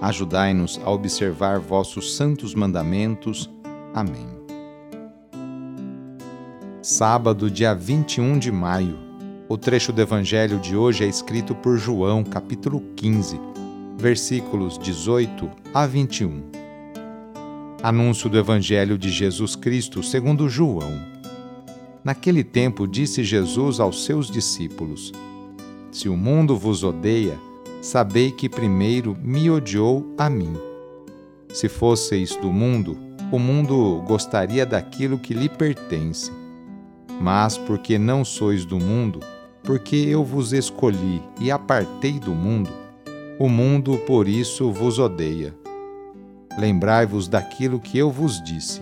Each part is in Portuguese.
Ajudai-nos a observar vossos santos mandamentos. Amém sábado, dia 21 de maio. O trecho do Evangelho de hoje é escrito por João, capítulo 15, versículos 18 a 21. Anúncio do Evangelho de Jesus Cristo segundo João. Naquele tempo disse Jesus aos seus discípulos: Se o mundo vos odeia, sabei que primeiro me odiou a mim. Se fosseis do mundo, o mundo gostaria daquilo que lhe pertence mas porque não sois do mundo, porque eu vos escolhi e apartei do mundo, o mundo por isso vos odeia. Lembrai-vos daquilo que eu vos disse: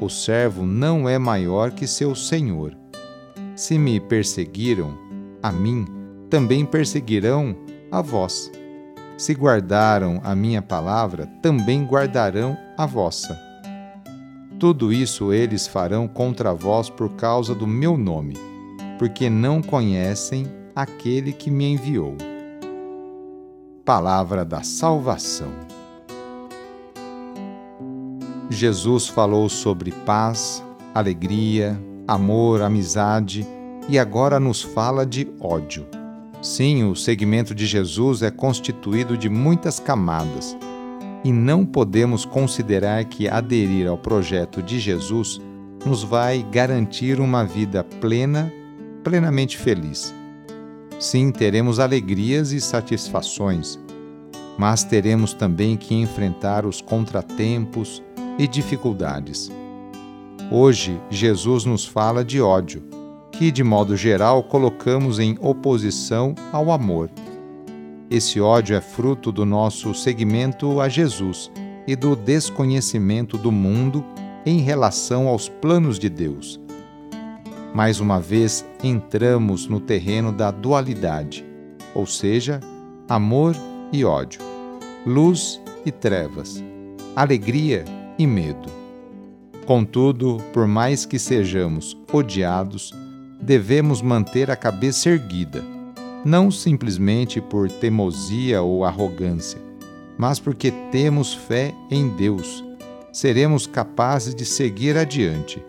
o servo não é maior que seu senhor. Se me perseguiram, a mim, também perseguirão a vós. Se guardaram a minha palavra, também guardarão a vossa. Tudo isso eles farão contra vós por causa do meu nome, porque não conhecem aquele que me enviou. Palavra da Salvação. Jesus falou sobre paz, alegria, amor, amizade e agora nos fala de ódio. Sim, o segmento de Jesus é constituído de muitas camadas e não podemos considerar que aderir ao projeto de Jesus nos vai garantir uma vida plena, plenamente feliz. Sim, teremos alegrias e satisfações, mas teremos também que enfrentar os contratempos e dificuldades. Hoje, Jesus nos fala de ódio, que de modo geral colocamos em oposição ao amor esse ódio é fruto do nosso seguimento a Jesus e do desconhecimento do mundo em relação aos planos de Deus. Mais uma vez, entramos no terreno da dualidade, ou seja, amor e ódio, luz e trevas, alegria e medo. Contudo, por mais que sejamos odiados, devemos manter a cabeça erguida não simplesmente por teimosia ou arrogância, mas porque temos fé em Deus, seremos capazes de seguir adiante.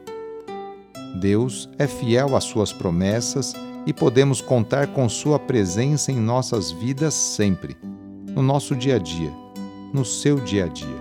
Deus é fiel às suas promessas e podemos contar com Sua presença em nossas vidas sempre, no nosso dia a dia, no seu dia a dia.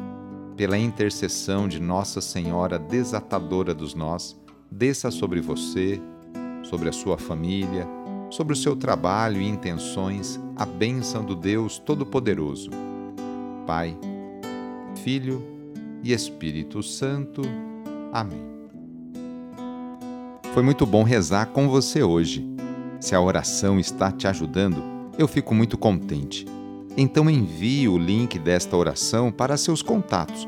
Pela intercessão de Nossa Senhora desatadora dos nós, desça sobre você, sobre a sua família, sobre o seu trabalho e intenções a bênção do Deus Todo-Poderoso. Pai, Filho e Espírito Santo. Amém. Foi muito bom rezar com você hoje. Se a oração está te ajudando, eu fico muito contente. Então envie o link desta oração para seus contatos,